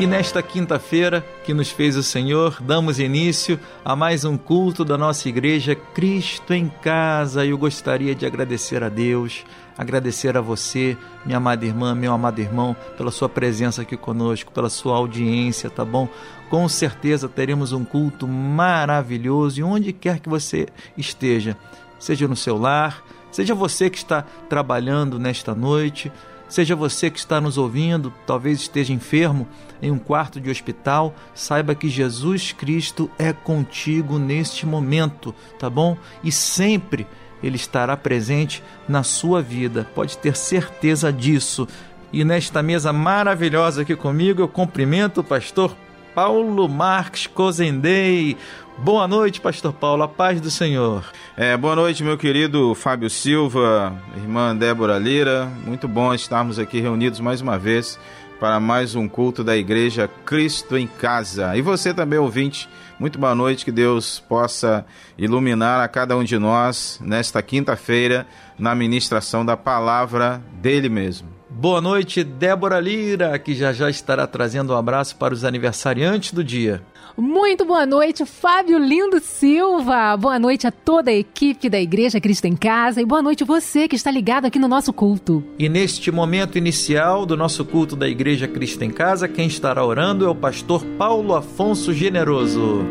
E nesta quinta-feira que nos fez o Senhor, damos início a mais um culto da nossa igreja Cristo em Casa. Eu gostaria de agradecer a Deus, agradecer a você, minha amada irmã, meu amado irmão, pela sua presença aqui conosco, pela sua audiência, tá bom? Com certeza teremos um culto maravilhoso e onde quer que você esteja, seja no seu lar, seja você que está trabalhando nesta noite, Seja você que está nos ouvindo, talvez esteja enfermo em um quarto de hospital, saiba que Jesus Cristo é contigo neste momento, tá bom? E sempre ele estará presente na sua vida, pode ter certeza disso. E nesta mesa maravilhosa aqui comigo, eu cumprimento o pastor Paulo Marques Cozendei. Boa noite, Pastor Paulo, a paz do Senhor. É, boa noite, meu querido Fábio Silva, irmã Débora Lira. Muito bom estarmos aqui reunidos mais uma vez para mais um culto da Igreja Cristo em Casa. E você também, ouvinte, muito boa noite, que Deus possa iluminar a cada um de nós nesta quinta-feira na ministração da palavra dele mesmo. Boa noite, Débora Lira, que já já estará trazendo um abraço para os aniversariantes do dia. Muito boa noite, Fábio Lindo Silva. Boa noite a toda a equipe da Igreja Cristo em Casa e boa noite você que está ligado aqui no nosso culto. E neste momento inicial do nosso culto da Igreja Cristo em Casa, quem estará orando é o pastor Paulo Afonso Generoso.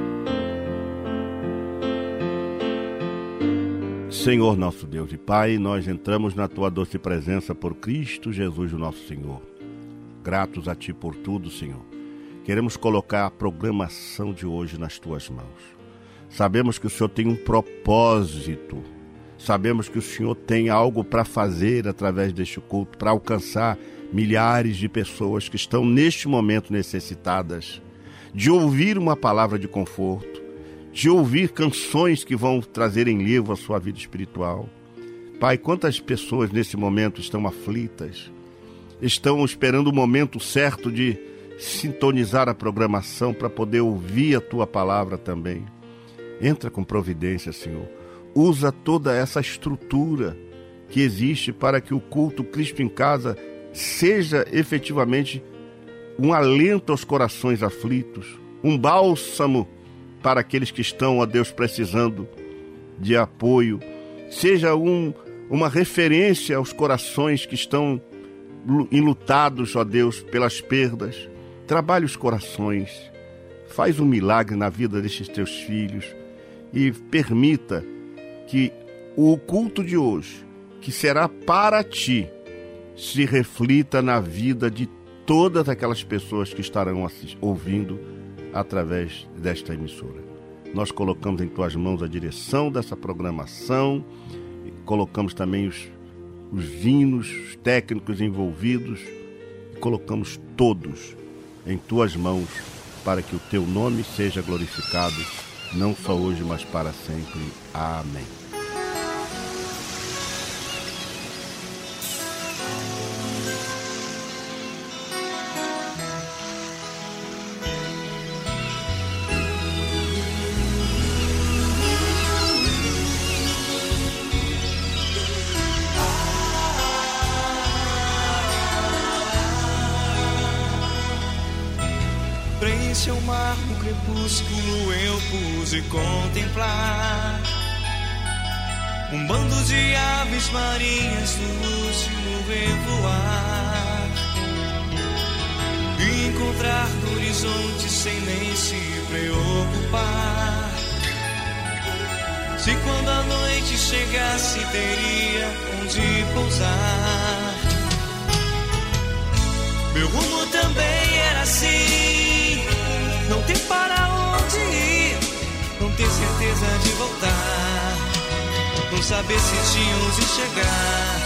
Senhor nosso Deus e Pai, nós entramos na tua doce presença por Cristo Jesus, o nosso Senhor. Gratos a ti por tudo, Senhor Queremos colocar a programação de hoje nas tuas mãos. Sabemos que o Senhor tem um propósito. Sabemos que o Senhor tem algo para fazer através deste culto, para alcançar milhares de pessoas que estão neste momento necessitadas de ouvir uma palavra de conforto, de ouvir canções que vão trazer em livro a sua vida espiritual. Pai, quantas pessoas nesse momento estão aflitas, estão esperando o momento certo de sintonizar a programação para poder ouvir a tua palavra também. Entra com providência, Senhor. Usa toda essa estrutura que existe para que o culto Cristo em Casa seja efetivamente um alento aos corações aflitos, um bálsamo para aqueles que estão, ó Deus, precisando de apoio, seja um, uma referência aos corações que estão enlutados, ó Deus, pelas perdas, Trabalhe os corações, faz um milagre na vida destes teus filhos e permita que o culto de hoje, que será para ti, se reflita na vida de todas aquelas pessoas que estarão ouvindo através desta emissora. Nós colocamos em tuas mãos a direção dessa programação, colocamos também os, os hinos, os técnicos envolvidos, colocamos todos em tuas mãos, para que o teu nome seja glorificado, não só hoje, mas para sempre. Amém. Crepúsculo eu pude contemplar. Um bando de aves marinhas no último revoar. E encontrar no horizonte sem nem se preocupar. Se quando a noite chegasse teria onde pousar. Meu rumo também era assim não ter para onde ir, não ter certeza de voltar, não saber se tínhamos de chegar.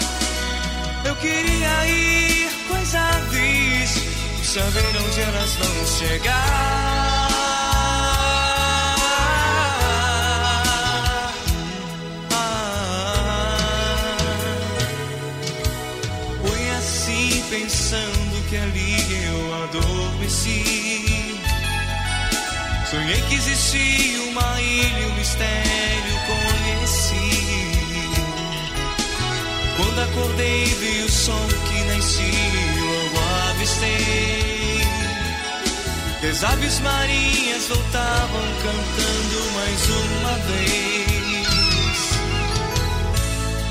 Eu queria ir com as aves, saber onde elas vão chegar. Ah, foi assim Pensando que ali eu adormeci Sonhei que existia uma ilha, um mistério conheci. Quando acordei, vi o som que nascia, logo avistei. E as aves marinhas voltavam cantando mais uma vez.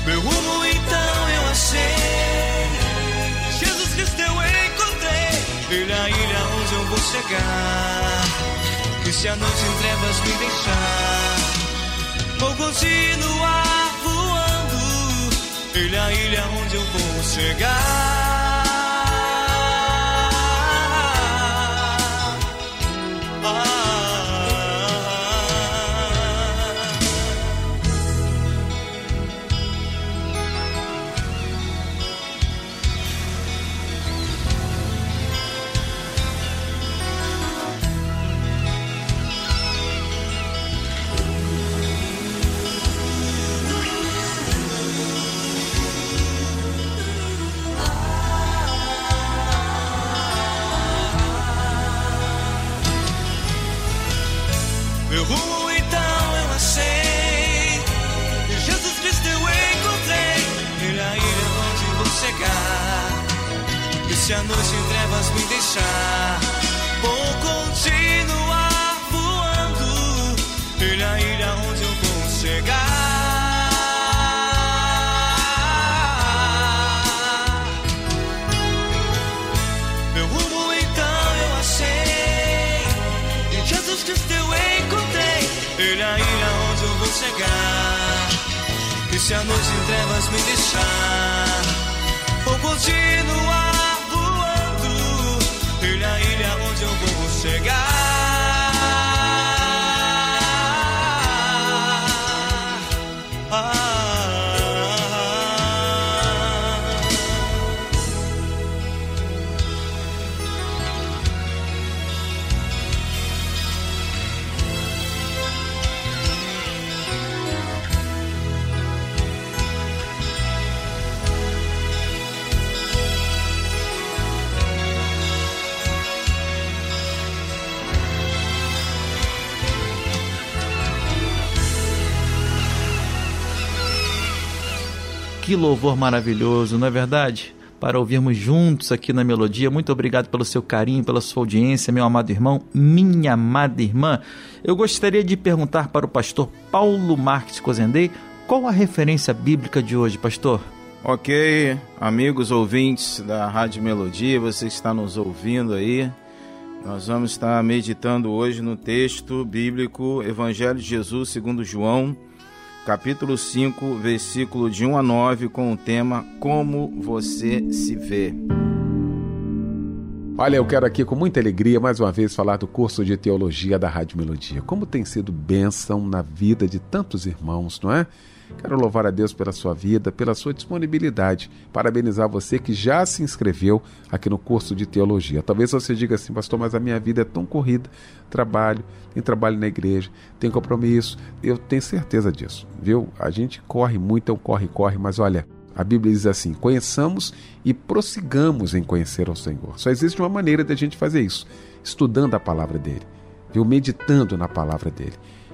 Meu rumo então eu achei. Jesus Cristo eu encontrei. Ele é a ilha onde eu vou chegar. E se a noite em trevas me deixar, vou continuar voando. É a ilha onde eu vou chegar. Louvor maravilhoso, não é verdade? Para ouvirmos juntos aqui na melodia. Muito obrigado pelo seu carinho, pela sua audiência, meu amado irmão, minha amada irmã. Eu gostaria de perguntar para o pastor Paulo Marques Cozendei qual a referência bíblica de hoje, pastor? Ok, amigos ouvintes da Rádio Melodia, você está nos ouvindo aí, nós vamos estar meditando hoje no texto bíblico Evangelho de Jesus segundo João, capítulo 5, versículo de 1 a 9, com o tema Como você se vê. Olha, eu quero aqui com muita alegria mais uma vez falar do curso de teologia da Rádio Melodia. Como tem sido bênção na vida de tantos irmãos, não é? Quero louvar a Deus pela sua vida, pela sua disponibilidade. Parabenizar você que já se inscreveu aqui no curso de teologia. Talvez você diga assim, pastor, mas a minha vida é tão corrida. Trabalho, tem trabalho na igreja, tem compromisso. Eu tenho certeza disso, viu? A gente corre muito, um corre, corre, mas olha, a Bíblia diz assim: conheçamos e prossigamos em conhecer ao Senhor. Só existe uma maneira de a gente fazer isso: estudando a palavra dele, viu? Meditando na palavra dele.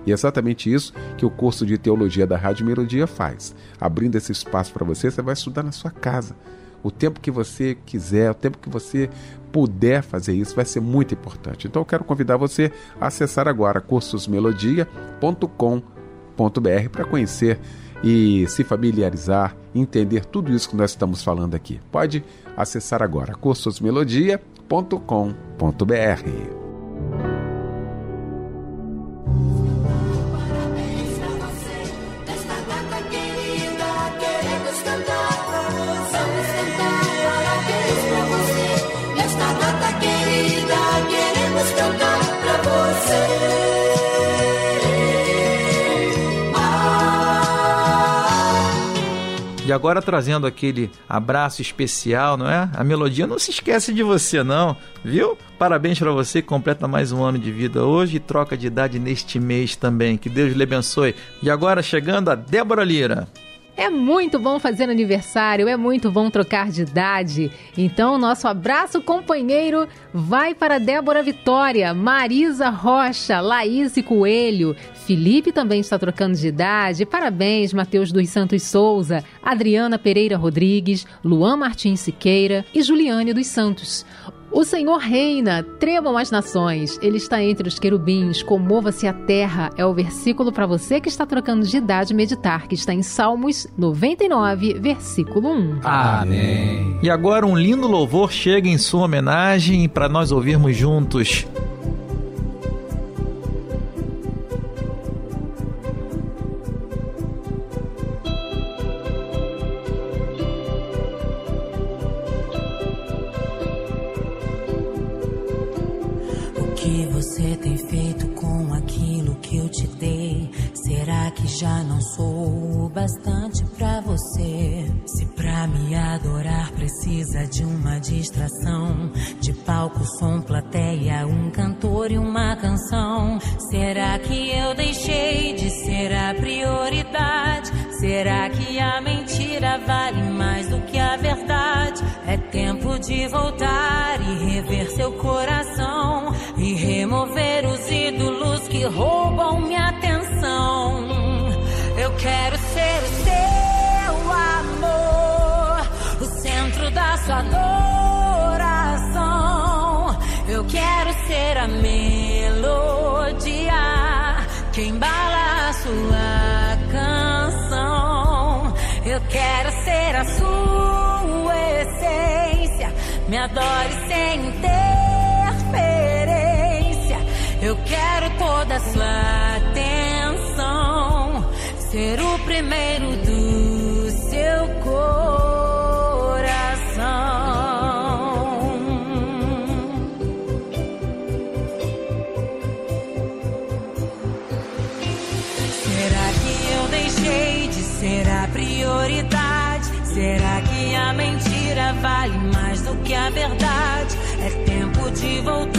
E é exatamente isso que o curso de teologia da Rádio Melodia faz. Abrindo esse espaço para você, você vai estudar na sua casa. O tempo que você quiser, o tempo que você puder fazer isso, vai ser muito importante. Então eu quero convidar você a acessar agora cursosmelodia.com.br para conhecer e se familiarizar, entender tudo isso que nós estamos falando aqui. Pode acessar agora cursosmelodia.com.br. agora trazendo aquele abraço especial, não é? A melodia não se esquece de você, não, viu? Parabéns para você completa mais um ano de vida hoje e troca de idade neste mês também. Que Deus lhe abençoe. E agora chegando a Débora Lira. É muito bom fazer aniversário, é muito bom trocar de idade. Então, nosso abraço companheiro vai para Débora Vitória, Marisa Rocha, Laís Coelho. Felipe também está trocando de idade. Parabéns, Matheus dos Santos Souza, Adriana Pereira Rodrigues, Luan Martins Siqueira e Juliane dos Santos. O Senhor reina, tremam as nações, ele está entre os querubins, comova-se a terra. É o versículo para você que está trocando de idade meditar, que está em Salmos 99, versículo 1. Amém. E agora um lindo louvor chega em sua homenagem para nós ouvirmos juntos. Tem feito com aquilo que eu te dei? Será que já não sou o bastante pra você? Se pra me adorar precisa de uma distração, de palco, som, plateia, um cantor e uma canção. Será que eu deixei de ser a prioridade? Será que a mentira vale mais do que a verdade? É tempo de voltar e rever seu coração e remover os ídolos que roubam minha atenção. Eu quero ser o seu amor, o centro da sua adoração. Eu quero ser a melodia que embala a sua canção. Eu quero ser a sua me adore sem interferência. Eu quero toda a sua atenção, ser o primeiro do tempo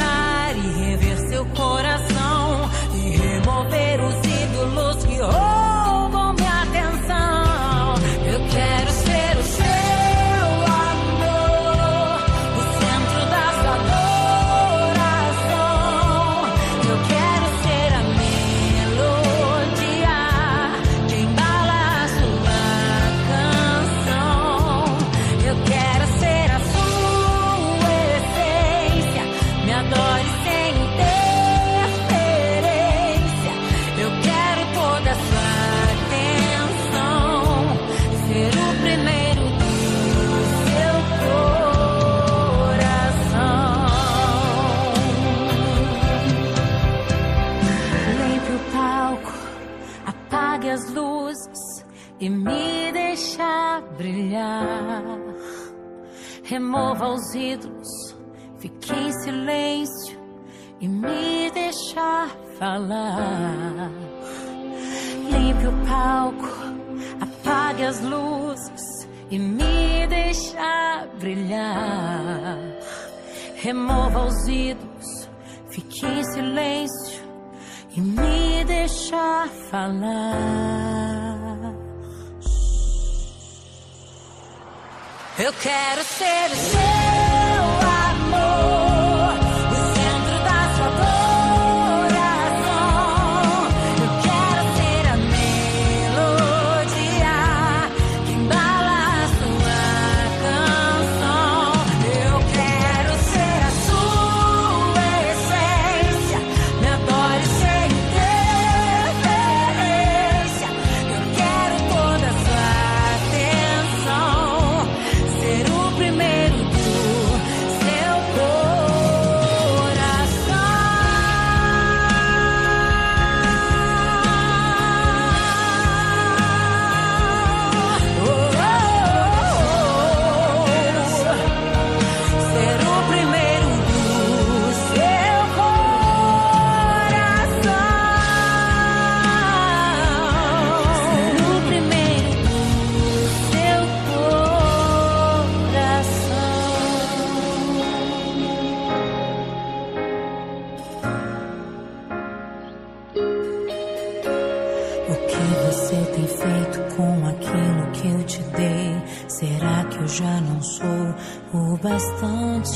Remova os ídolos, fique em silêncio e me deixa falar. Limpe o palco, apague as luzes e me deixa brilhar. Remova os ídolos, fique em silêncio e me deixa falar. Eu quero ser o seu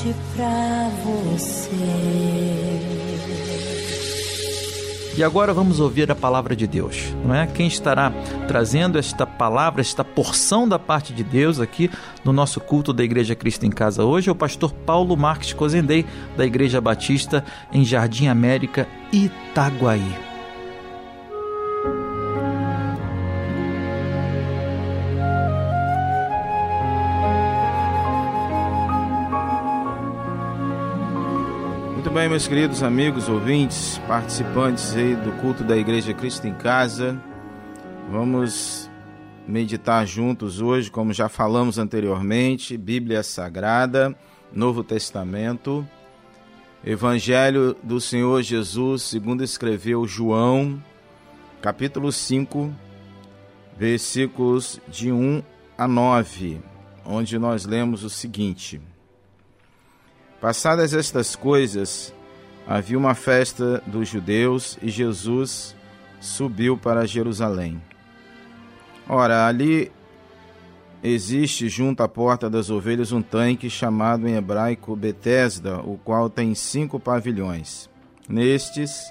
bastante pra você. E agora vamos ouvir a palavra de Deus, não é? Quem estará trazendo esta palavra, esta porção da parte de Deus aqui no nosso culto da Igreja Cristo em Casa hoje é o pastor Paulo Marques Cozendei, da Igreja Batista em Jardim América, Itaguaí. Bem, meus queridos amigos, ouvintes, participantes aí do culto da Igreja Cristo em Casa. Vamos meditar juntos hoje, como já falamos anteriormente, Bíblia Sagrada, Novo Testamento, Evangelho do Senhor Jesus, segundo escreveu João, capítulo 5, versículos de 1 a 9, onde nós lemos o seguinte: Passadas estas coisas, havia uma festa dos judeus e Jesus subiu para Jerusalém. Ora, ali existe junto à porta das ovelhas um tanque chamado em hebraico Betesda, o qual tem cinco pavilhões. Nestes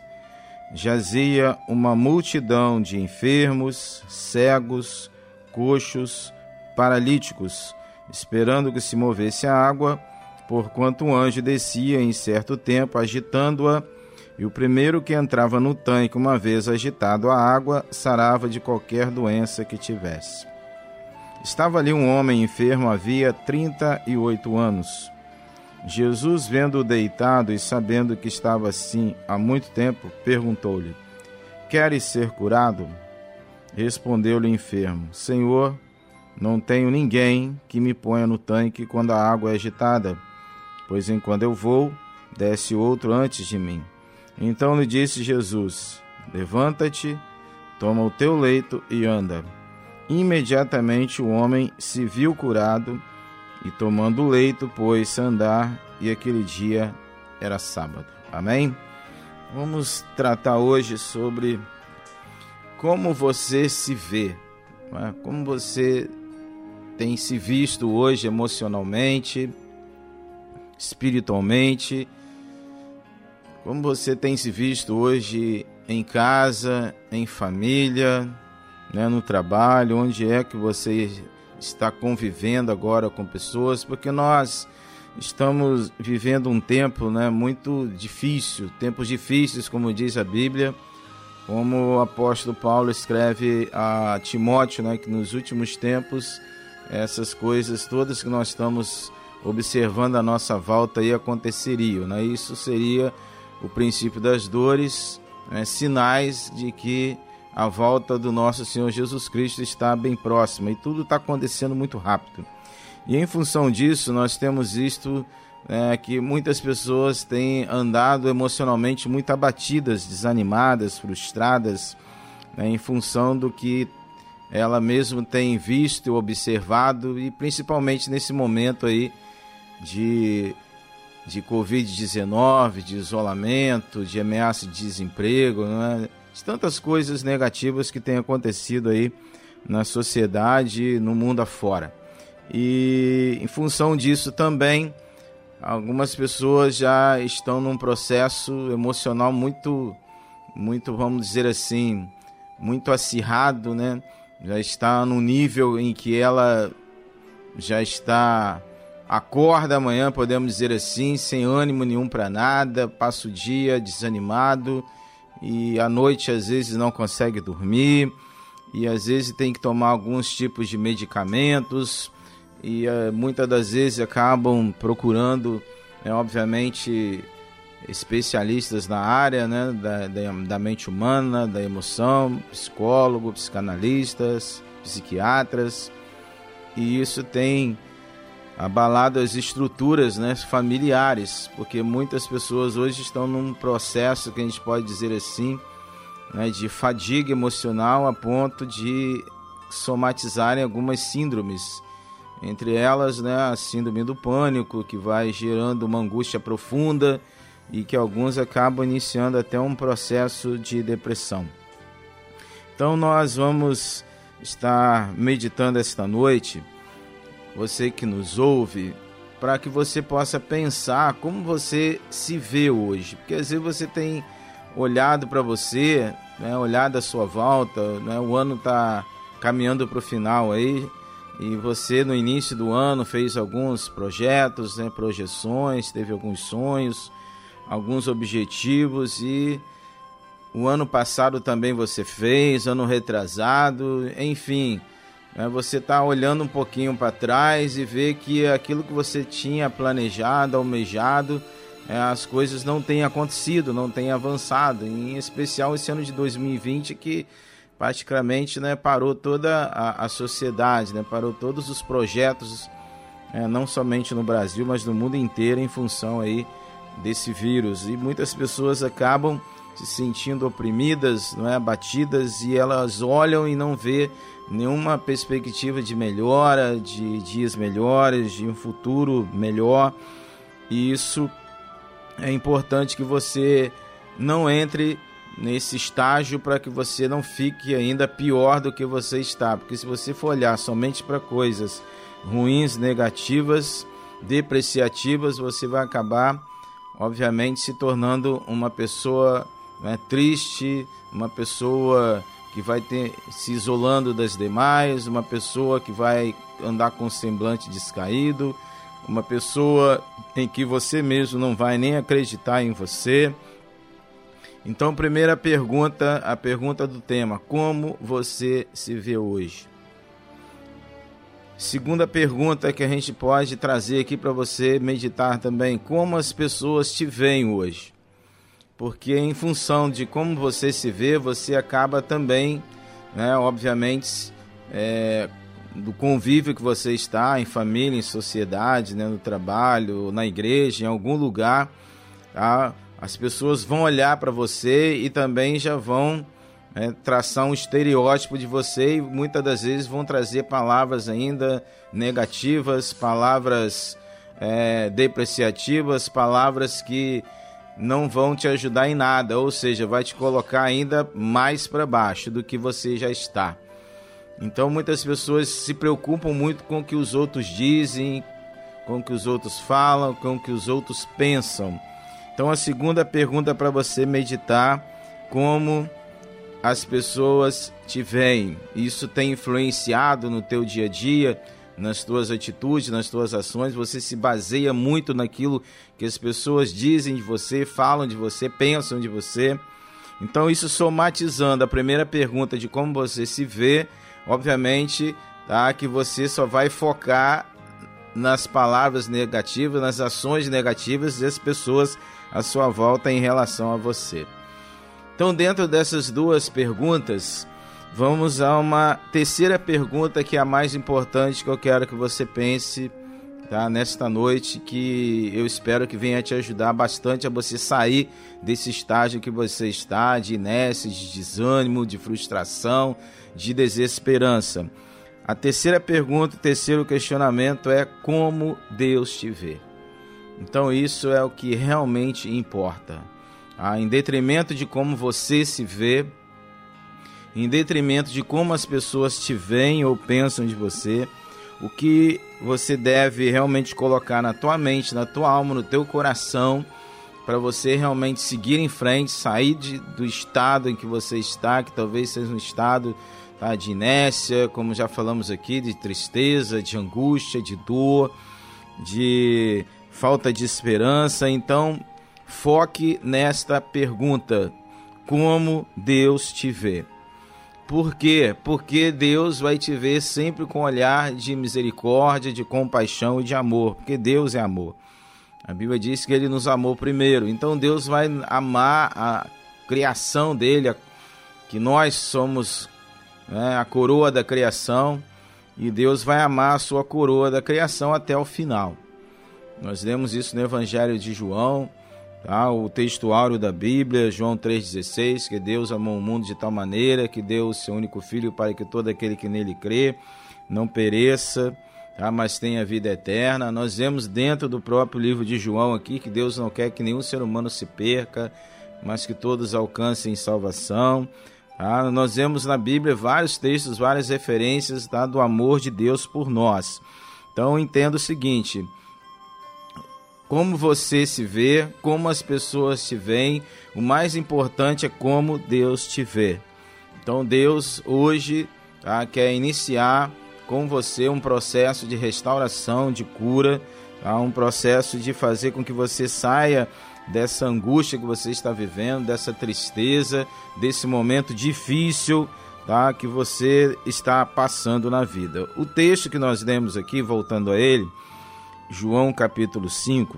jazia uma multidão de enfermos, cegos, coxos, paralíticos, esperando que se movesse a água, porquanto um anjo descia em certo tempo agitando-a, e o primeiro que entrava no tanque, uma vez agitado a água, sarava de qualquer doença que tivesse. Estava ali um homem enfermo havia trinta e oito anos. Jesus, vendo-o deitado e sabendo que estava assim há muito tempo, perguntou-lhe: Queres ser curado? Respondeu-lhe o enfermo: Senhor, não tenho ninguém que me ponha no tanque quando a água é agitada, pois enquanto eu vou, desce outro antes de mim. Então lhe disse Jesus: Levanta-te, toma o teu leito e anda. Imediatamente o homem se viu curado e, tomando o leito, pôs-se a andar, e aquele dia era sábado. Amém? Vamos tratar hoje sobre como você se vê, é? como você tem se visto hoje emocionalmente, espiritualmente, como você tem se visto hoje em casa, em família, né, no trabalho, onde é que você está convivendo agora com pessoas, porque nós estamos vivendo um tempo né, muito difícil, tempos difíceis, como diz a Bíblia, como o apóstolo Paulo escreve a Timóteo, né, que nos últimos tempos essas coisas todas que nós estamos observando à nossa volta aí aconteceriam. Né? Isso seria o princípio das dores, né? sinais de que a volta do nosso Senhor Jesus Cristo está bem próxima e tudo está acontecendo muito rápido. E em função disso, nós temos visto é, que muitas pessoas têm andado emocionalmente muito abatidas, desanimadas, frustradas, né, em função do que ela mesmo tem visto e observado, e principalmente nesse momento aí de, de Covid-19, de isolamento, de ameaça de desemprego, né, de tantas coisas negativas que têm acontecido aí na sociedade, no mundo afora. E em função disso também, algumas pessoas já estão num processo emocional muito, muito, vamos dizer assim, muito acirrado, né? Já está no nível em que ela já está acorda amanhã, podemos dizer assim, sem ânimo nenhum para nada, passa o dia desanimado e à noite às vezes não consegue dormir e às vezes tem que tomar alguns tipos de medicamentos e uh, muitas das vezes acabam procurando, né, obviamente, especialistas na área né, da, da, da, mente humana, da emoção, psicólogo, psicanalistas, psiquiatras, e isso tem abalado as estruturas né, familiares, porque muitas pessoas hoje estão num processo que a gente pode dizer assim, né, de fadiga emocional a ponto de somatizarem algumas síndromes entre elas, né, a síndrome do pânico, que vai gerando uma angústia profunda e que alguns acabam iniciando até um processo de depressão. Então nós vamos estar meditando esta noite você que nos ouve, para que você possa pensar como você se vê hoje. Porque às vezes você tem olhado para você, né, olhado à sua volta, né, o ano está caminhando para o final aí, e você no início do ano fez alguns projetos, né, projeções, teve alguns sonhos, alguns objetivos e o ano passado também você fez, ano retrasado, enfim, né, você está olhando um pouquinho para trás e vê que aquilo que você tinha planejado, almejado, é, as coisas não têm acontecido, não têm avançado, em especial esse ano de 2020 que praticamente né, parou toda a, a sociedade, né, parou todos os projetos, é, não somente no Brasil, mas no mundo inteiro em função aí desse vírus. E muitas pessoas acabam se sentindo oprimidas, não é, abatidas e elas olham e não vê nenhuma perspectiva de melhora, de dias melhores, de um futuro melhor. E isso é importante que você não entre nesse estágio para que você não fique ainda pior do que você está, porque se você for olhar somente para coisas ruins, negativas, depreciativas, você vai acabar, obviamente, se tornando uma pessoa né, triste, uma pessoa que vai ter se isolando das demais, uma pessoa que vai andar com semblante descaído, uma pessoa em que você mesmo não vai nem acreditar em você. Então, primeira pergunta, a pergunta do tema: como você se vê hoje? Segunda pergunta que a gente pode trazer aqui para você meditar também: como as pessoas te veem hoje? Porque em função de como você se vê, você acaba também, né, obviamente, é, do convívio que você está, em família, em sociedade, né, no trabalho, na igreja, em algum lugar, tá? as pessoas vão olhar para você e também já vão é, traçar um estereótipo de você e muitas das vezes vão trazer palavras ainda negativas, palavras é, depreciativas, palavras que não vão te ajudar em nada, ou seja, vai te colocar ainda mais para baixo do que você já está. Então muitas pessoas se preocupam muito com o que os outros dizem, com o que os outros falam, com o que os outros pensam. Então a segunda pergunta para você meditar como as pessoas te veem. Isso tem influenciado no teu dia a dia, nas tuas atitudes, nas tuas ações. Você se baseia muito naquilo que as pessoas dizem de você, falam de você, pensam de você. Então isso somatizando a primeira pergunta de como você se vê, obviamente, tá, que você só vai focar nas palavras negativas, nas ações negativas das pessoas à sua volta em relação a você. Então, dentro dessas duas perguntas, vamos a uma terceira pergunta que é a mais importante que eu quero que você pense tá, nesta noite, que eu espero que venha te ajudar bastante a você sair desse estágio que você está, de inércia, de desânimo, de frustração, de desesperança. A terceira pergunta, o terceiro questionamento é como Deus te vê. Então isso é o que realmente importa. Ah, em detrimento de como você se vê, em detrimento de como as pessoas te veem ou pensam de você, o que você deve realmente colocar na tua mente, na tua alma, no teu coração, para você realmente seguir em frente, sair de, do estado em que você está, que talvez seja um estado tá, de inércia, como já falamos aqui, de tristeza, de angústia, de dor, de falta de esperança. Então, foque nesta pergunta: como Deus te vê? Por quê? Porque Deus vai te ver sempre com um olhar de misericórdia, de compaixão e de amor, porque Deus é amor. A Bíblia diz que ele nos amou primeiro. Então Deus vai amar a criação dele, que nós somos né, a coroa da criação, e Deus vai amar a sua coroa da criação até o final. Nós lemos isso no Evangelho de João, tá? o texto áureo da Bíblia, João 3,16, que Deus amou o mundo de tal maneira que deu o seu único filho para que todo aquele que nele crê não pereça, tá? mas tenha vida eterna. Nós vemos dentro do próprio livro de João aqui que Deus não quer que nenhum ser humano se perca, mas que todos alcancem salvação. Tá? Nós vemos na Bíblia vários textos, várias referências tá? do amor de Deus por nós. Então entenda o seguinte: como você se vê, como as pessoas te veem, o mais importante é como Deus te vê. Então Deus hoje tá, quer iniciar com você um processo de restauração, de cura, tá, um processo de fazer com que você saia dessa angústia que você está vivendo, dessa tristeza, desse momento difícil tá, que você está passando na vida. O texto que nós lemos aqui, voltando a ele, João capítulo 5,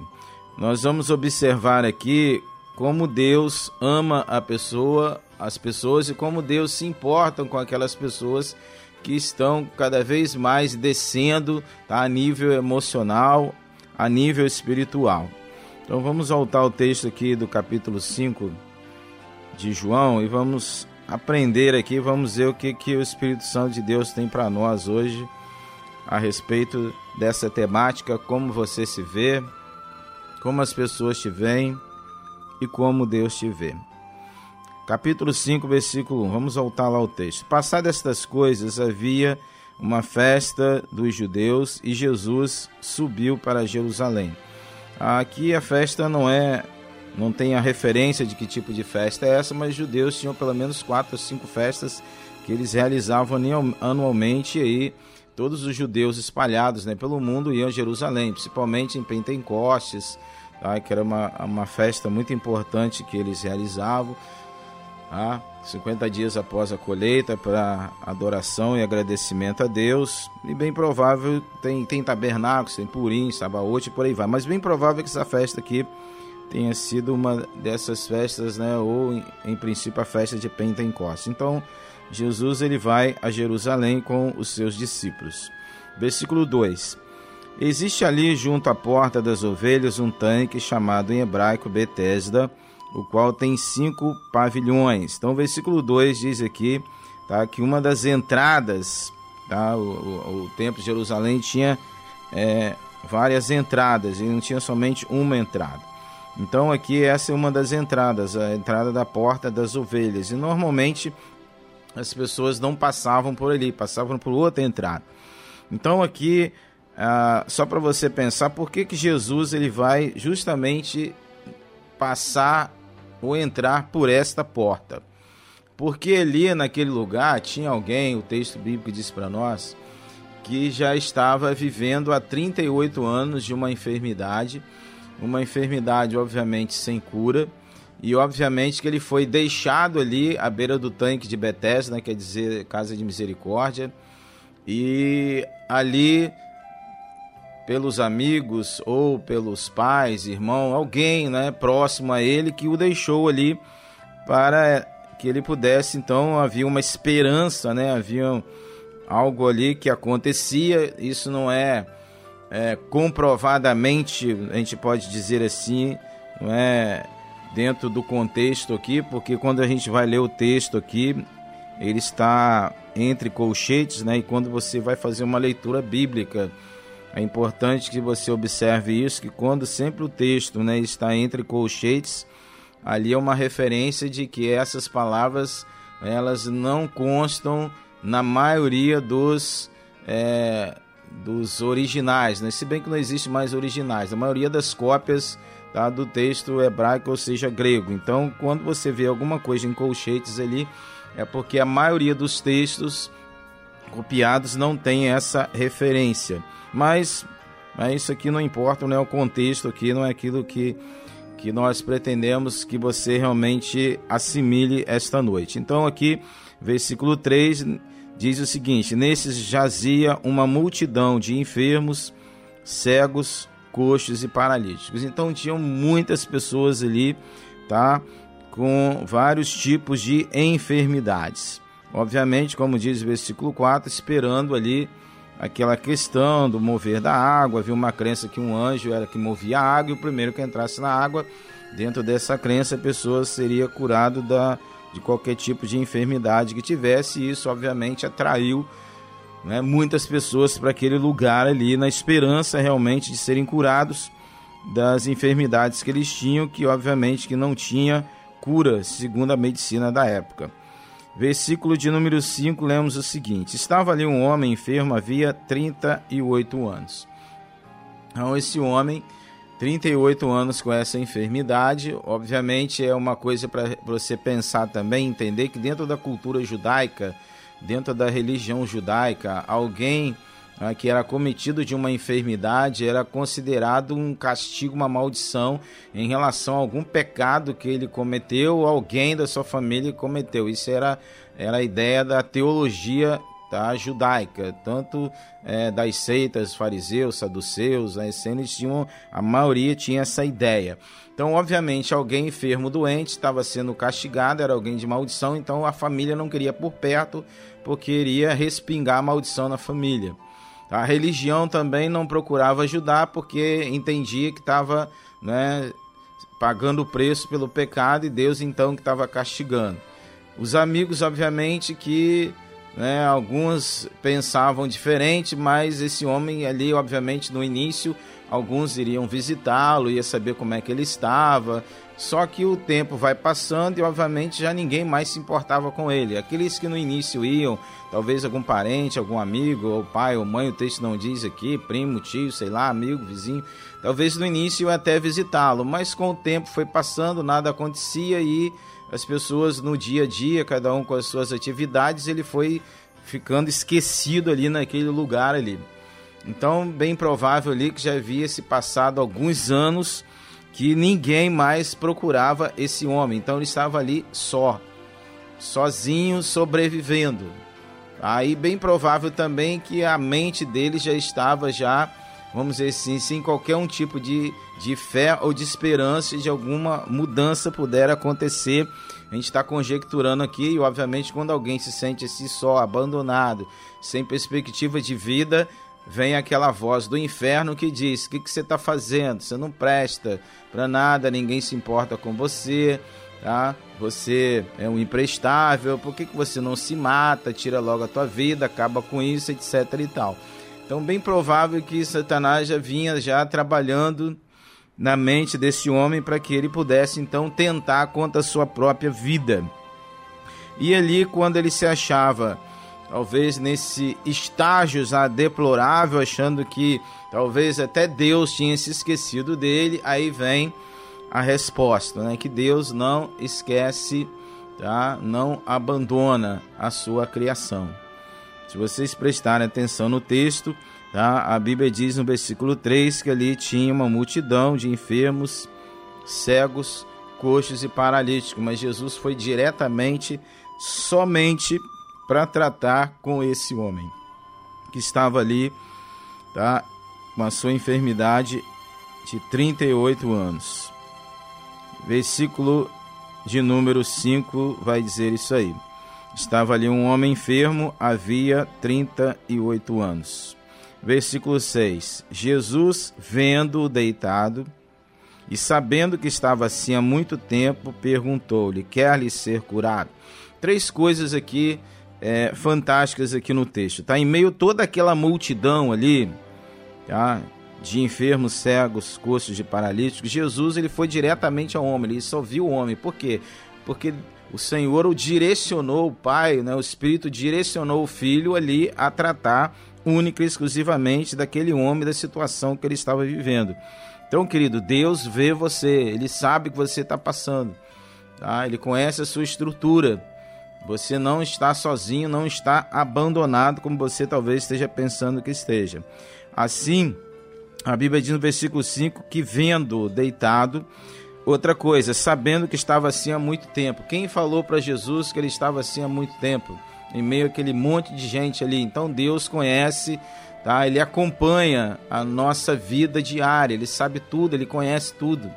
nós vamos observar aqui como Deus ama a pessoa, as pessoas e como Deus se importa com aquelas pessoas que estão cada vez mais descendo tá, a nível emocional, a nível espiritual. Então vamos voltar ao texto aqui do capítulo 5 de João e vamos aprender aqui, vamos ver o que, que o Espírito Santo de Deus tem para nós hoje a respeito dessa temática, como você se vê, como as pessoas te veem e como Deus te vê. Capítulo 5, versículo 1. Vamos voltar lá ao texto. Passadas estas coisas, havia uma festa dos judeus e Jesus subiu para Jerusalém. Aqui a festa não é não tem a referência de que tipo de festa é essa, mas os judeus tinham pelo menos quatro ou cinco festas que eles realizavam anualmente e aí todos os judeus espalhados né, pelo mundo iam a Jerusalém, principalmente em Pentecostes, tá, que era uma, uma festa muito importante que eles realizavam. Tá, 50 dias após a colheita para adoração e agradecimento a Deus. E bem provável tem, tem tabernáculos, tem purim, sabaote e por aí vai. Mas bem provável que essa festa aqui tenha sido uma dessas festas, né, ou em, em princípio a festa de Pentecostes. Então, Jesus ele vai a Jerusalém com os seus discípulos. Versículo 2. Existe ali junto à porta das ovelhas um tanque chamado em hebraico Betesda, o qual tem cinco pavilhões. Então, versículo 2 diz aqui tá, que uma das entradas, tá, o, o, o templo de Jerusalém tinha é, várias entradas, e não tinha somente uma entrada. Então aqui essa é uma das entradas, a entrada da porta das ovelhas. E normalmente as pessoas não passavam por ali, passavam por outra entrada. Então aqui, ah, só para você pensar, por que, que Jesus ele vai justamente passar ou entrar por esta porta? Porque ali naquele lugar tinha alguém, o texto bíblico diz para nós, que já estava vivendo há 38 anos de uma enfermidade uma enfermidade obviamente sem cura e obviamente que ele foi deixado ali à beira do tanque de Betesda, quer dizer, casa de misericórdia, e ali pelos amigos ou pelos pais, irmão, alguém, né, próximo a ele que o deixou ali para que ele pudesse, então havia uma esperança, né? Havia algo ali que acontecia, isso não é é, comprovadamente, a gente pode dizer assim, não é, dentro do contexto aqui, porque quando a gente vai ler o texto aqui, ele está entre colchetes, né? E quando você vai fazer uma leitura bíblica, é importante que você observe isso, que quando sempre o texto, né, está entre colchetes, ali é uma referência de que essas palavras elas não constam na maioria dos é, dos originais, né? se bem que não existe mais originais, a maioria das cópias tá, do texto hebraico, ou seja, grego. Então, quando você vê alguma coisa em colchetes ali, é porque a maioria dos textos copiados não tem essa referência. Mas, mas isso aqui não importa, não é o contexto aqui, não é aquilo que, que nós pretendemos que você realmente assimile esta noite. Então, aqui, versículo 3 diz o seguinte: Nesses jazia uma multidão de enfermos, cegos, coxos e paralíticos. Então tinham muitas pessoas ali, tá? Com vários tipos de enfermidades. Obviamente, como diz o versículo 4, esperando ali aquela questão do mover da água. Havia uma crença que um anjo era que movia a água e o primeiro que entrasse na água, dentro dessa crença, a pessoa seria curado da de qualquer tipo de enfermidade que tivesse, e isso obviamente atraiu né, muitas pessoas para aquele lugar ali, na esperança realmente de serem curados das enfermidades que eles tinham, que obviamente que não tinha cura, segundo a medicina da época. Versículo de número 5, lemos o seguinte: Estava ali um homem enfermo havia 38 anos. Então, esse homem, 38 anos com essa enfermidade, obviamente é uma coisa para você pensar também, entender que dentro da cultura judaica, dentro da religião judaica, alguém ah, que era cometido de uma enfermidade era considerado um castigo, uma maldição em relação a algum pecado que ele cometeu ou alguém da sua família cometeu. Isso era, era a ideia da teologia tá, judaica, tanto é, das seitas, fariseus, saduceus, as eles tinham, a maioria tinha essa ideia. Então, obviamente, alguém enfermo, doente, estava sendo castigado, era alguém de maldição, então a família não queria por perto, porque iria respingar a maldição na família. A religião também não procurava ajudar, porque entendia que estava né, pagando o preço pelo pecado e Deus então que estava castigando. Os amigos, obviamente, que né, alguns pensavam diferente, mas esse homem ali, obviamente, no início, alguns iriam visitá-lo, ia saber como é que ele estava. Só que o tempo vai passando e, obviamente, já ninguém mais se importava com ele. Aqueles que no início iam, talvez algum parente, algum amigo, ou pai ou mãe, o texto não diz aqui, primo, tio, sei lá, amigo, vizinho, talvez no início até visitá-lo, mas com o tempo foi passando, nada acontecia e as pessoas no dia a dia, cada um com as suas atividades, ele foi ficando esquecido ali naquele lugar ali. Então, bem provável ali que já havia se passado alguns anos que ninguém mais procurava esse homem. Então ele estava ali só, sozinho, sobrevivendo. Aí bem provável também que a mente dele já estava já, vamos dizer assim, sem qualquer um tipo de, de fé ou de esperança de alguma mudança puder acontecer. A gente está conjecturando aqui e obviamente quando alguém se sente assim só, abandonado, sem perspectiva de vida, vem aquela voz do inferno que diz: O que, que você está fazendo? Você não presta para nada, ninguém se importa com você, tá? Você é um imprestável, por que, que você não se mata, tira logo a tua vida, acaba com isso, etc e tal. Então, bem provável que Satanás já vinha já trabalhando na mente desse homem para que ele pudesse então tentar contra a sua própria vida. E ali, quando ele se achava talvez nesse estágio já deplorável, achando que talvez até Deus tinha se esquecido dele, aí vem a resposta, né? Que Deus não esquece, tá? Não abandona a sua criação. Se vocês prestarem atenção no texto, tá? A Bíblia diz no versículo 3 que ali tinha uma multidão de enfermos, cegos, coxos e paralíticos, mas Jesus foi diretamente somente para tratar com esse homem que estava ali, tá, com a sua enfermidade de 38 anos. Versículo de número 5 vai dizer isso aí. Estava ali um homem enfermo, havia 38 anos. Versículo 6. Jesus, vendo-o deitado e sabendo que estava assim há muito tempo, perguntou-lhe: Quer-lhe ser curado? Três coisas aqui é, fantásticas aqui no texto. Tá em meio toda aquela multidão ali, tá? de enfermos, cegos, coxos de paralíticos, Jesus ele foi diretamente ao homem, ele só viu o homem. Por quê? Porque o Senhor o direcionou, o Pai, né, o Espírito direcionou o Filho ali a tratar única e exclusivamente daquele homem, da situação que ele estava vivendo. Então, querido, Deus vê você, Ele sabe que você está passando, tá? Ele conhece a sua estrutura. Você não está sozinho, não está abandonado como você talvez esteja pensando que esteja. Assim, a Bíblia diz no versículo 5 que vendo deitado, outra coisa, sabendo que estava assim há muito tempo. Quem falou para Jesus que ele estava assim há muito tempo? Em meio àquele monte de gente ali. Então Deus conhece, tá? Ele acompanha a nossa vida diária, ele sabe tudo, ele conhece tudo.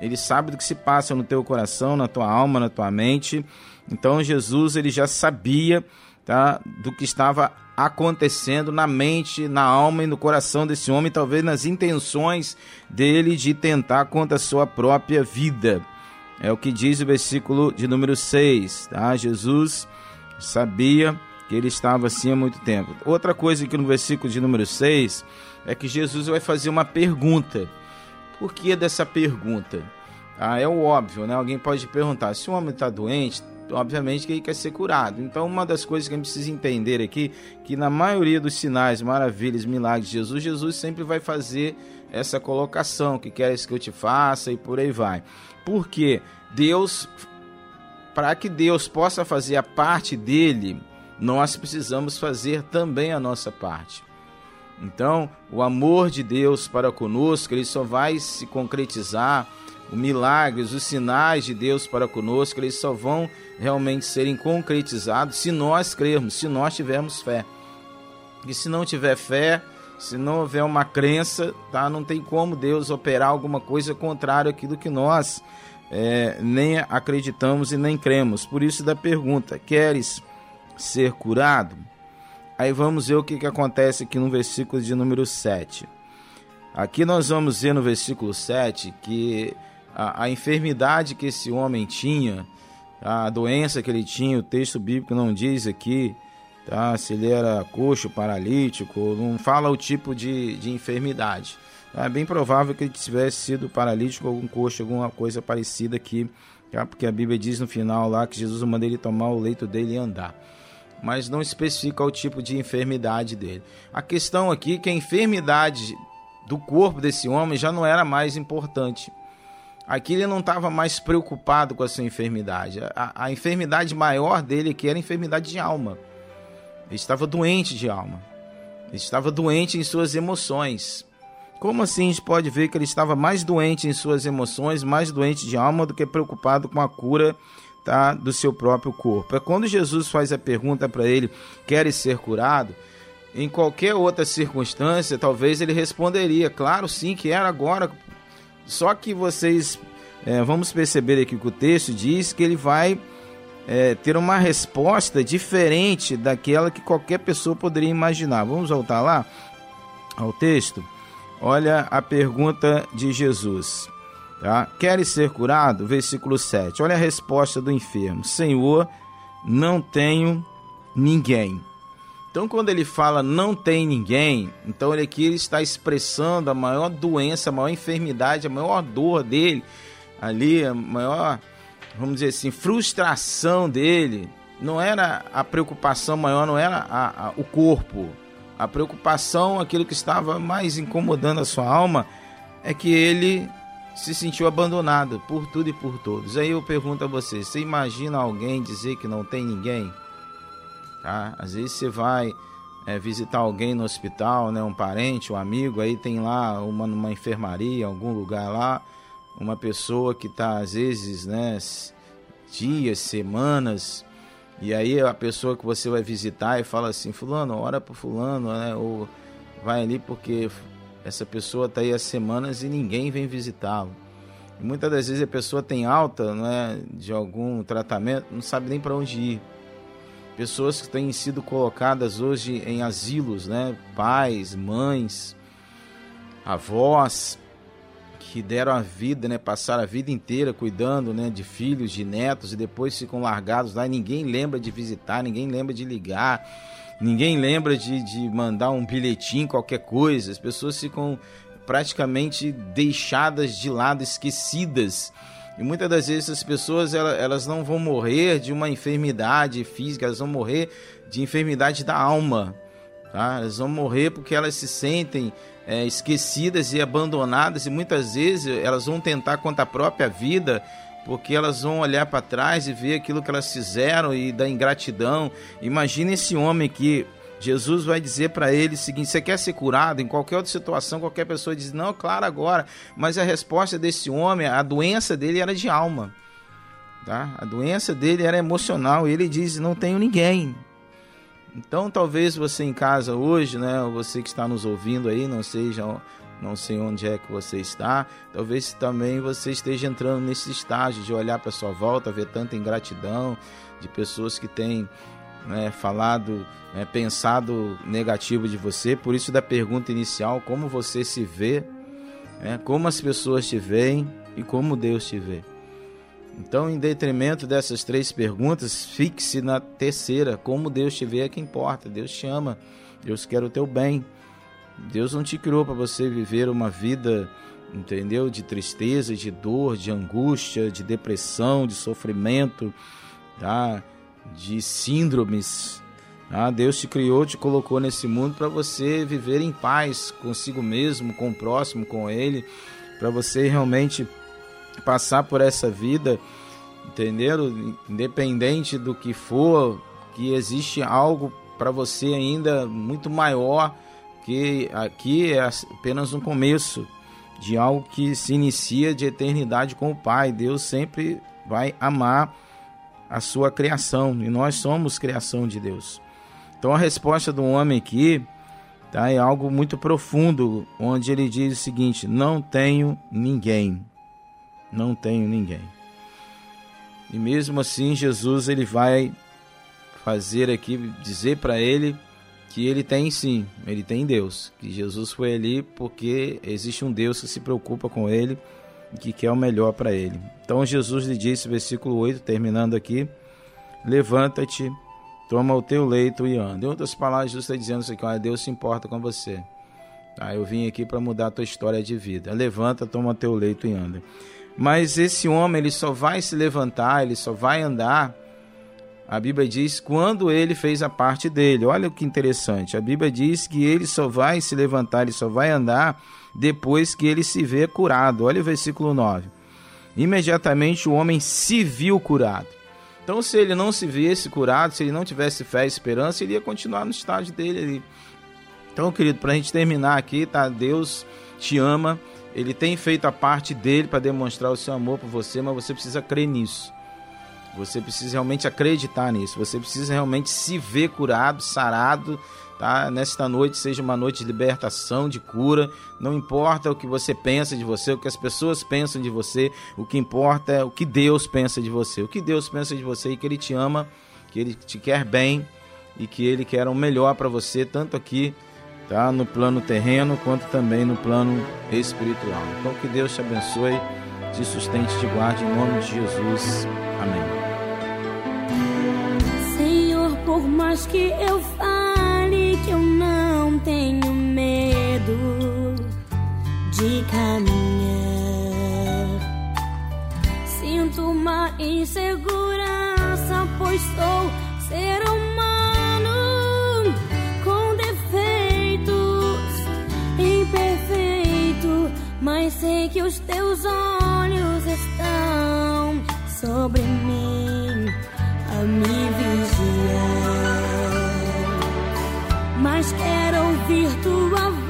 Ele sabe do que se passa no teu coração, na tua alma, na tua mente. Então Jesus ele já sabia tá, do que estava acontecendo na mente, na alma e no coração desse homem, talvez nas intenções dele de tentar contra a sua própria vida. É o que diz o versículo de número 6. Tá? Jesus sabia que ele estava assim há muito tempo. Outra coisa que no versículo de número 6 é que Jesus vai fazer uma pergunta. Por que dessa pergunta? Ah, é o óbvio, né? Alguém pode perguntar: se o homem está doente, obviamente que ele quer ser curado. Então, uma das coisas que a gente precisa entender aqui, que na maioria dos sinais, maravilhas, milagres de Jesus, Jesus sempre vai fazer essa colocação, que queres que eu te faça e por aí vai. Porque Deus, para que Deus possa fazer a parte dele, nós precisamos fazer também a nossa parte. Então, o amor de Deus para conosco, ele só vai se concretizar, os milagres, os sinais de Deus para conosco, eles só vão realmente serem concretizados se nós crermos, se nós tivermos fé. E se não tiver fé, se não houver uma crença, tá? não tem como Deus operar alguma coisa contrária àquilo que nós é, nem acreditamos e nem cremos. Por isso da pergunta, queres ser curado? Aí vamos ver o que, que acontece aqui no versículo de número 7. Aqui nós vamos ver no versículo 7 que a, a enfermidade que esse homem tinha, a doença que ele tinha, o texto bíblico não diz aqui, tá? se ele era coxo, paralítico, não fala o tipo de, de enfermidade. É bem provável que ele tivesse sido paralítico, algum coxo, alguma coisa parecida aqui, tá? porque a Bíblia diz no final lá que Jesus manda ele tomar o leito dele e andar mas não especifica o tipo de enfermidade dele. A questão aqui é que a enfermidade do corpo desse homem já não era mais importante. Aqui ele não estava mais preocupado com a sua enfermidade. A, a, enfermidade maior dele aqui era a enfermidade de alma. Ele estava doente de alma. Ele estava doente em suas emoções. Como assim a gente pode ver que ele estava mais doente em suas emoções, mais doente de alma do que preocupado com a cura tá, do seu próprio corpo. É quando Jesus faz a pergunta para ele: queres ser curado? Em qualquer outra circunstância, talvez ele responderia: claro, sim, que era agora. Só que vocês é, vamos perceber aqui que o texto diz que ele vai é, ter uma resposta diferente daquela que qualquer pessoa poderia imaginar. Vamos voltar lá ao texto? Olha a pergunta de Jesus. Tá? Queres ser curado? Versículo 7. Olha a resposta do enfermo: Senhor, não tenho ninguém. Então, quando ele fala não tem ninguém, então ele aqui ele está expressando a maior doença, a maior enfermidade, a maior dor dele, ali, a maior, vamos dizer assim, frustração dele. Não era a preocupação maior, não era a, a, o corpo. A preocupação, aquilo que estava mais incomodando a sua alma, é que ele se sentiu abandonado por tudo e por todos. Aí eu pergunto a você: você imagina alguém dizer que não tem ninguém? Tá? Às vezes você vai é, visitar alguém no hospital, né, um parente, um amigo, aí tem lá uma numa enfermaria, algum lugar lá, uma pessoa que está às vezes, né, dias, semanas, e aí a pessoa que você vai visitar e fala assim, fulano, ora para fulano, né, ou vai ali porque essa pessoa está aí há semanas e ninguém vem visitá-lo. Muitas das vezes a pessoa tem alta né, de algum tratamento, não sabe nem para onde ir. Pessoas que têm sido colocadas hoje em asilos, né, pais, mães, avós, que deram a vida, né, passaram a vida inteira cuidando né, de filhos, de netos e depois ficam largados lá e ninguém lembra de visitar, ninguém lembra de ligar ninguém lembra de, de mandar um bilhetinho, qualquer coisa. As pessoas ficam praticamente deixadas de lado, esquecidas. E muitas das vezes as pessoas elas, elas não vão morrer de uma enfermidade física, elas vão morrer de enfermidade da alma. Tá? Elas vão morrer porque elas se sentem é, esquecidas e abandonadas, e muitas vezes elas vão tentar contra a própria vida porque elas vão olhar para trás e ver aquilo que elas fizeram e da ingratidão. Imagina esse homem que Jesus vai dizer para ele o seguinte: você quer ser curado? Em qualquer outra situação, qualquer pessoa diz, não, claro, agora. Mas a resposta desse homem, a doença dele era de alma. Tá? A doença dele era emocional. E ele diz: não tenho ninguém. Então, talvez você em casa hoje, né, você que está nos ouvindo aí, não seja não sei onde é que você está. Talvez também você esteja entrando nesse estágio de olhar para sua volta, ver tanta ingratidão de pessoas que têm né, falado, né, pensado negativo de você. Por isso da pergunta inicial, como você se vê, né, como as pessoas te veem e como Deus te vê. Então, em detrimento dessas três perguntas, fixe na terceira, como Deus te vê é que importa. Deus te ama, Deus quer o teu bem. Deus não te criou para você viver uma vida, entendeu? De tristeza, de dor, de angústia, de depressão, de sofrimento. tá? De síndromes. Tá? Deus te criou, te colocou nesse mundo para você viver em paz consigo mesmo, com o próximo, com Ele, para você realmente passar por essa vida, entendeu? Independente do que for, que existe algo para você ainda muito maior que aqui é apenas um começo de algo que se inicia de eternidade com o Pai. Deus sempre vai amar a sua criação e nós somos criação de Deus. Então a resposta do homem aqui tá, é algo muito profundo, onde ele diz o seguinte: não tenho ninguém, não tenho ninguém. E mesmo assim Jesus ele vai fazer aqui dizer para ele que ele tem sim, ele tem Deus, que Jesus foi ali porque existe um Deus que se preocupa com ele que quer o melhor para ele. Então Jesus lhe disse, versículo 8, terminando aqui: Levanta-te, toma o teu leito e anda. Em outras palavras, Jesus está dizendo isso aqui: olha, Deus se importa com você. Tá? Eu vim aqui para mudar a tua história de vida. Levanta, toma o teu leito e anda. Mas esse homem, ele só vai se levantar, ele só vai andar a Bíblia diz quando ele fez a parte dele. Olha que interessante. A Bíblia diz que ele só vai se levantar, ele só vai andar depois que ele se vê curado. Olha o versículo 9. Imediatamente o homem se viu curado. Então, se ele não se viesse curado, se ele não tivesse fé e esperança, ele ia continuar no estágio dele ali. Então, querido, para a gente terminar aqui, tá? Deus te ama, ele tem feito a parte dele para demonstrar o seu amor por você, mas você precisa crer nisso. Você precisa realmente acreditar nisso. Você precisa realmente se ver curado, sarado, tá? Nesta noite seja uma noite de libertação, de cura. Não importa o que você pensa de você, o que as pessoas pensam de você, o que importa é o que Deus pensa de você. O que Deus pensa de você e que ele te ama, que ele te quer bem e que ele quer o melhor para você, tanto aqui, tá, no plano terreno, quanto também no plano espiritual. Então que Deus te abençoe, te sustente, te guarde em nome de Jesus. Amém. Senhor, por mais que eu fale que eu não tenho medo de caminhar, sinto uma insegurança, pois sou ser humano com defeitos, imperfeito, mas sei que os teus olhos estão sobre mim a me vigiar. Mas quero ouvir tua voz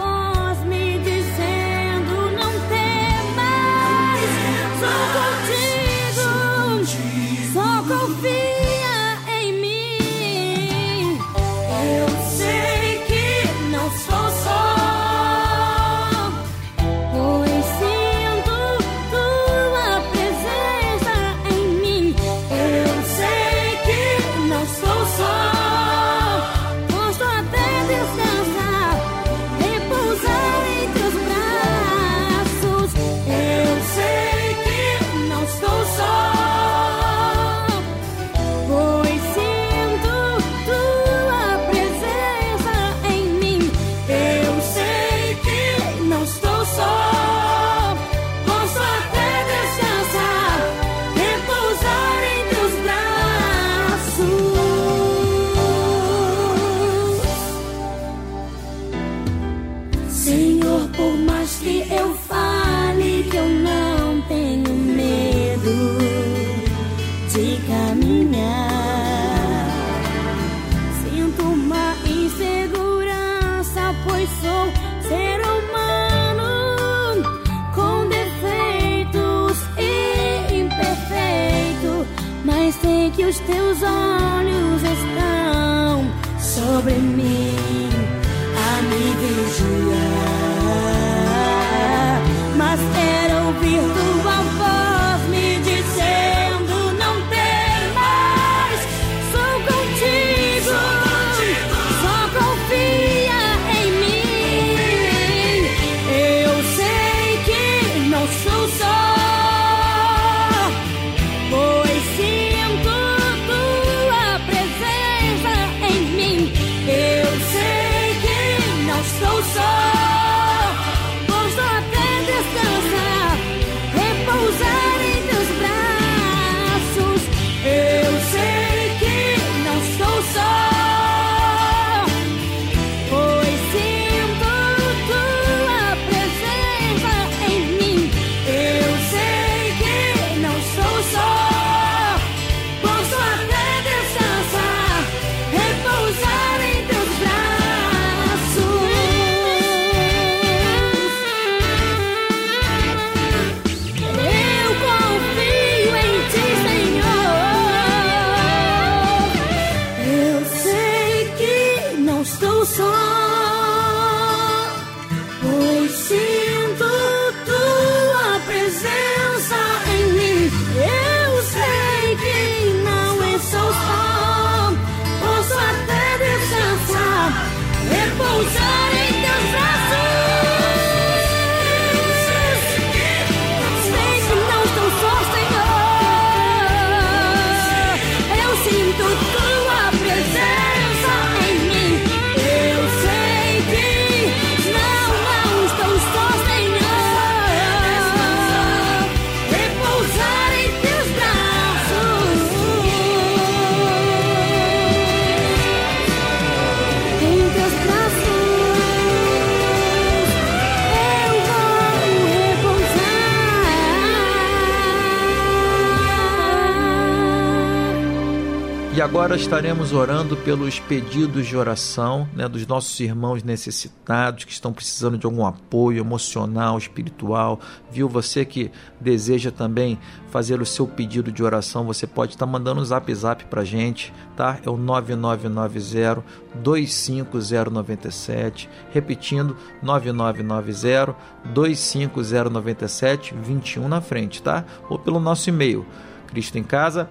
E agora estaremos orando pelos pedidos de oração né, dos nossos irmãos necessitados que estão precisando de algum apoio emocional, espiritual. Viu? Você que deseja também fazer o seu pedido de oração, você pode estar mandando um zap zap para gente, tá? É o 9990 25097. Repetindo, 9990 25097, 21 na frente, tá? Ou pelo nosso e-mail, Cristo em Casa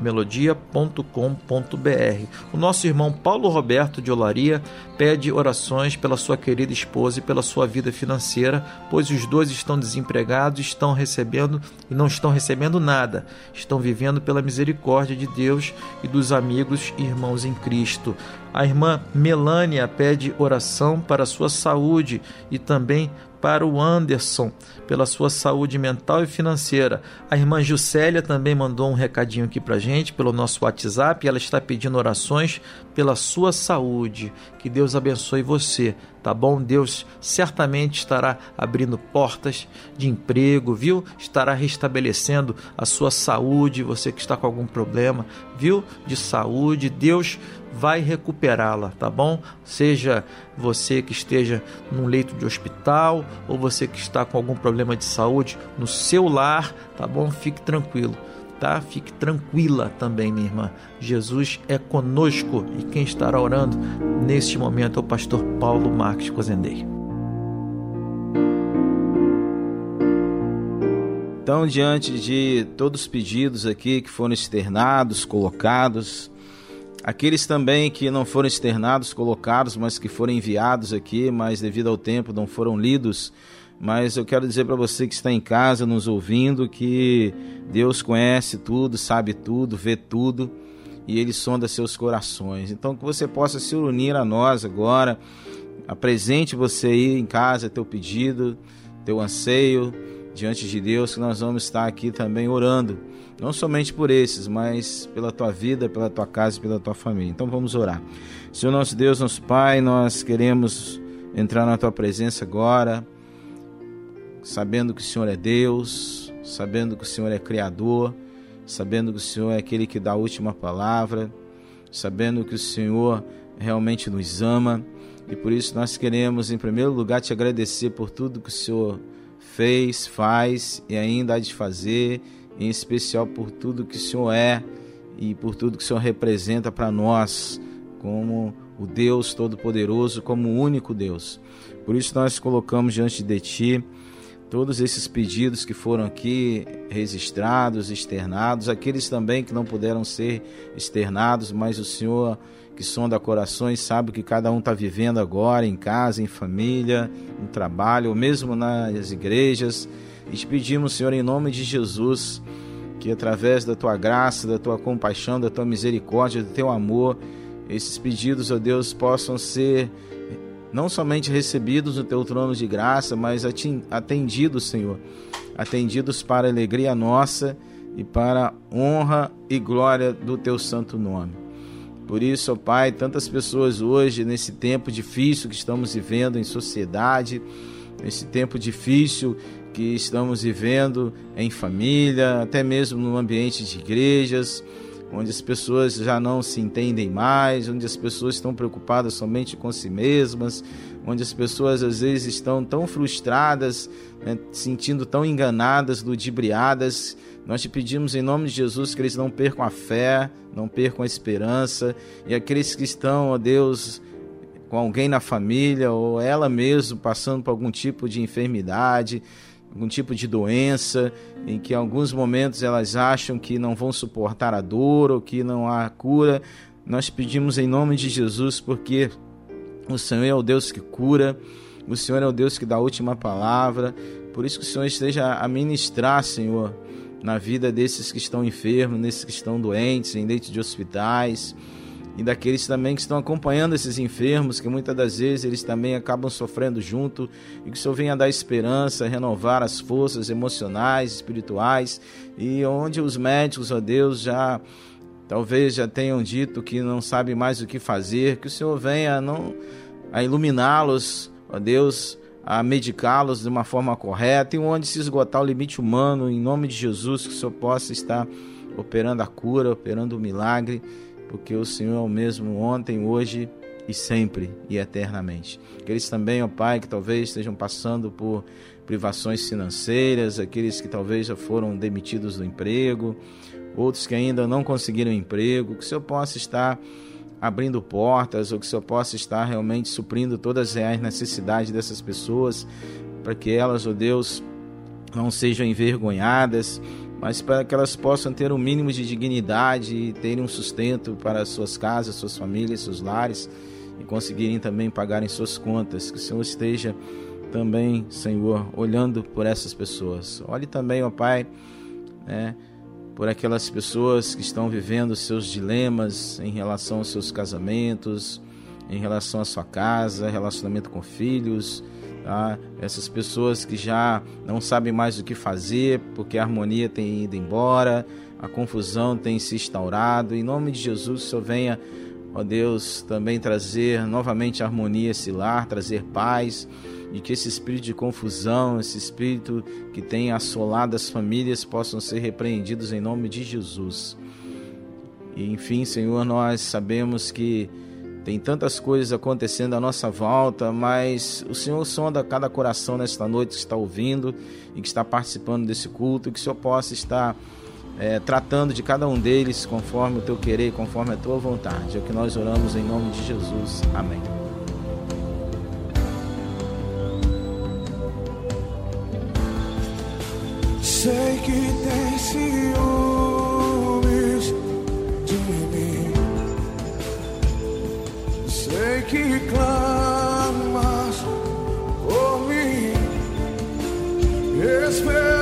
melodia.com.br. O nosso irmão Paulo Roberto de Olaria pede orações pela sua querida esposa e pela sua vida financeira, pois os dois estão desempregados, estão recebendo e não estão recebendo nada. Estão vivendo pela misericórdia de Deus e dos amigos e irmãos em Cristo. A irmã Melânia pede oração para sua saúde e também para o Anderson, pela sua saúde mental e financeira. A irmã Juscelia também mandou um recadinho aqui para gente pelo nosso WhatsApp. Ela está pedindo orações pela sua saúde. Que Deus abençoe você, tá bom? Deus certamente estará abrindo portas de emprego, viu? Estará restabelecendo a sua saúde. Você que está com algum problema, viu? De saúde, Deus vai recuperá-la, tá bom? Seja você que esteja num leito de hospital ou você que está com algum problema de saúde no seu lar, tá bom? Fique tranquilo, tá? Fique tranquila também, minha irmã. Jesus é conosco e quem estará orando neste momento é o pastor Paulo Marques Cozendei. Então, diante de todos os pedidos aqui que foram externados, colocados, Aqueles também que não foram externados, colocados, mas que foram enviados aqui, mas devido ao tempo não foram lidos. Mas eu quero dizer para você que está em casa nos ouvindo que Deus conhece tudo, sabe tudo, vê tudo e Ele sonda seus corações. Então que você possa se unir a nós agora. Apresente você aí em casa teu pedido, teu anseio diante de Deus, que nós vamos estar aqui também orando não somente por esses, mas pela tua vida, pela tua casa e pela tua família. Então vamos orar. Senhor nosso Deus, nosso Pai, nós queremos entrar na tua presença agora, sabendo que o Senhor é Deus, sabendo que o Senhor é Criador, sabendo que o Senhor é aquele que dá a última palavra, sabendo que o Senhor realmente nos ama. E por isso nós queremos, em primeiro lugar, te agradecer por tudo que o Senhor fez, faz e ainda há de fazer em especial por tudo que o Senhor é e por tudo que o Senhor representa para nós, como o Deus Todo-Poderoso, como o único Deus. Por isso nós colocamos diante de Ti todos esses pedidos que foram aqui registrados, externados, aqueles também que não puderam ser externados, mas o Senhor que sonda corações sabe o que cada um está vivendo agora, em casa, em família, no trabalho, ou mesmo nas igrejas. E te pedimos, Senhor, em nome de Jesus, que através da tua graça, da tua compaixão, da tua misericórdia, do teu amor, esses pedidos, ó Deus, possam ser não somente recebidos no teu trono de graça, mas atendidos, Senhor, atendidos para alegria nossa e para honra e glória do teu santo nome. Por isso, ó Pai, tantas pessoas hoje, nesse tempo difícil que estamos vivendo em sociedade, nesse tempo difícil que estamos vivendo em família, até mesmo no ambiente de igrejas, onde as pessoas já não se entendem mais, onde as pessoas estão preocupadas somente com si mesmas, onde as pessoas às vezes estão tão frustradas, né, sentindo tão enganadas, ludibriadas. Nós te pedimos em nome de Jesus que eles não percam a fé, não percam a esperança, e aqueles que estão, ó Deus, com alguém na família ou ela mesmo passando por algum tipo de enfermidade, algum tipo de doença, em que em alguns momentos elas acham que não vão suportar a dor ou que não há cura. Nós pedimos em nome de Jesus, porque o Senhor é o Deus que cura, o Senhor é o Deus que dá a última palavra. Por isso que o Senhor esteja a ministrar, Senhor, na vida desses que estão enfermos, desses que estão doentes, em leitos de hospitais e daqueles também que estão acompanhando esses enfermos, que muitas das vezes eles também acabam sofrendo junto, e que o Senhor venha dar esperança, renovar as forças emocionais, espirituais, e onde os médicos, ó Deus, já talvez já tenham dito que não sabem mais o que fazer, que o Senhor venha não a iluminá-los, ó Deus, a medicá-los de uma forma correta, e onde se esgotar o limite humano, em nome de Jesus, que o Senhor possa estar operando a cura, operando o milagre porque o Senhor é o mesmo ontem, hoje e sempre e eternamente. Aqueles também, ó Pai, que talvez estejam passando por privações financeiras, aqueles que talvez já foram demitidos do emprego, outros que ainda não conseguiram emprego, que o Senhor possa estar abrindo portas, ou que o Senhor possa estar realmente suprindo todas as reais necessidades dessas pessoas, para que elas, ó Deus, não sejam envergonhadas, mas para que elas possam ter um mínimo de dignidade e terem um sustento para suas casas, suas famílias, seus lares e conseguirem também pagarem suas contas. Que o Senhor esteja também, Senhor, olhando por essas pessoas. Olhe também, ó Pai, né, por aquelas pessoas que estão vivendo seus dilemas em relação aos seus casamentos, em relação à sua casa, relacionamento com filhos, tá? essas pessoas que já não sabem mais o que fazer porque a harmonia tem ido embora, a confusão tem se instaurado. Em nome de Jesus, Senhor venha, ó Deus, também trazer novamente harmonia esse lar, trazer paz e que esse espírito de confusão, esse espírito que tem assolado as famílias possam ser repreendidos em nome de Jesus. E enfim, Senhor, nós sabemos que tem tantas coisas acontecendo à nossa volta, mas o Senhor sonda cada coração nesta noite que está ouvindo e que está participando desse culto, que o Senhor possa estar é, tratando de cada um deles conforme o teu querer conforme a tua vontade. É o que nós oramos em nome de Jesus. Amém. Sei que tem que clamas por mim. Esperando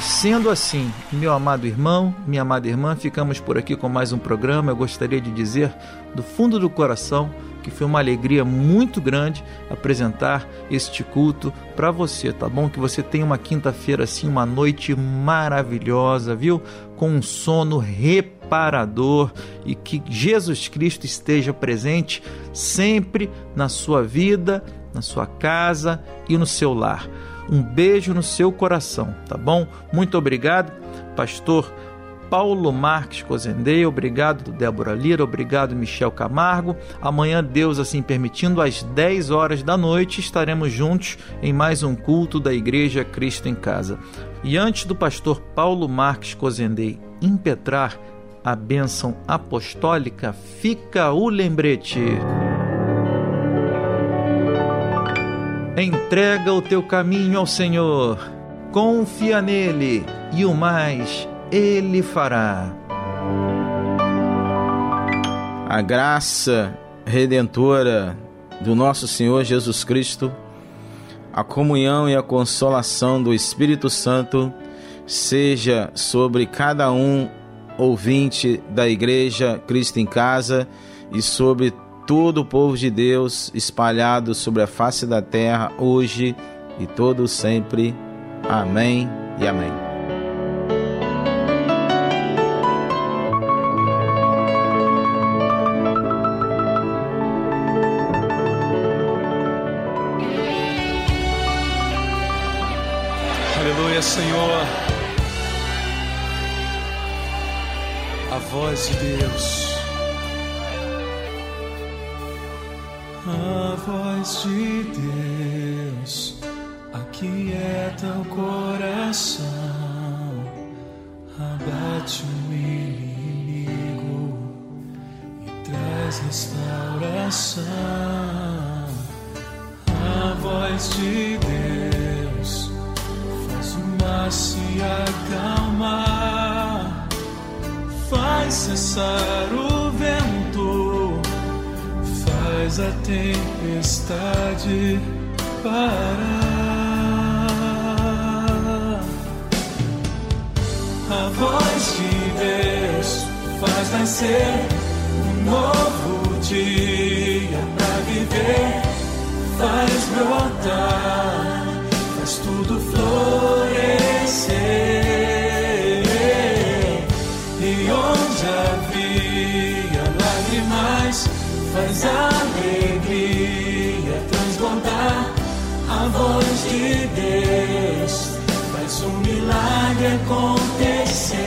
Sendo assim, meu amado irmão, minha amada irmã, ficamos por aqui com mais um programa. Eu gostaria de dizer do fundo do coração que foi uma alegria muito grande apresentar este culto para você, tá bom? Que você tenha uma quinta-feira assim, uma noite maravilhosa, viu? Com um sono reparador e que Jesus Cristo esteja presente sempre na sua vida, na sua casa e no seu lar. Um beijo no seu coração, tá bom? Muito obrigado, pastor Paulo Marques Cozendei, obrigado Débora Lira, obrigado Michel Camargo. Amanhã, Deus assim permitindo, às 10 horas da noite, estaremos juntos em mais um culto da Igreja Cristo em Casa. E antes do pastor Paulo Marques Cozendei impetrar a bênção apostólica, fica o lembrete. Entrega o teu caminho ao Senhor, confia nele e o mais ele fará. A graça redentora do nosso Senhor Jesus Cristo, a comunhão e a consolação do Espírito Santo seja sobre cada um ouvinte da Igreja Cristo em Casa e sobre todo o povo de Deus espalhado sobre a face da terra hoje e todo sempre. Amém e amém. Aleluia, Senhor. A voz de Deus. Voz de Deus aquieta o coração, abate o inimigo e traz restauração. A voz de Deus faz o mar se acalmar, faz cessar o faz a tempestade parar. A voz de Deus faz nascer um novo dia para viver, faz brotar, faz tudo florescer. Faz alegria transbordar. A voz de Deus faz um milagre acontecer.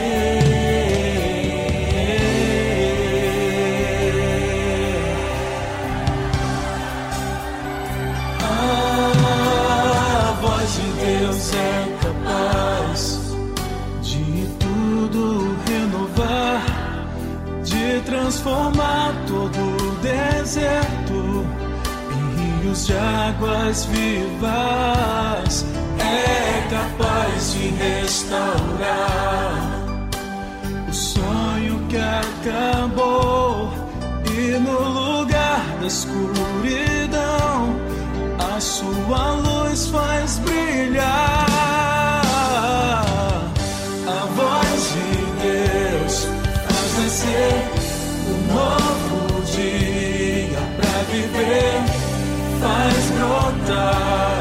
A voz de Deus é capaz de tudo renovar, de transformar deserto em rios de águas vivas. É capaz de restaurar o sonho que acabou e no lugar da escuridão a sua luz faz brilhar. A voz de Deus faz nascer brotar,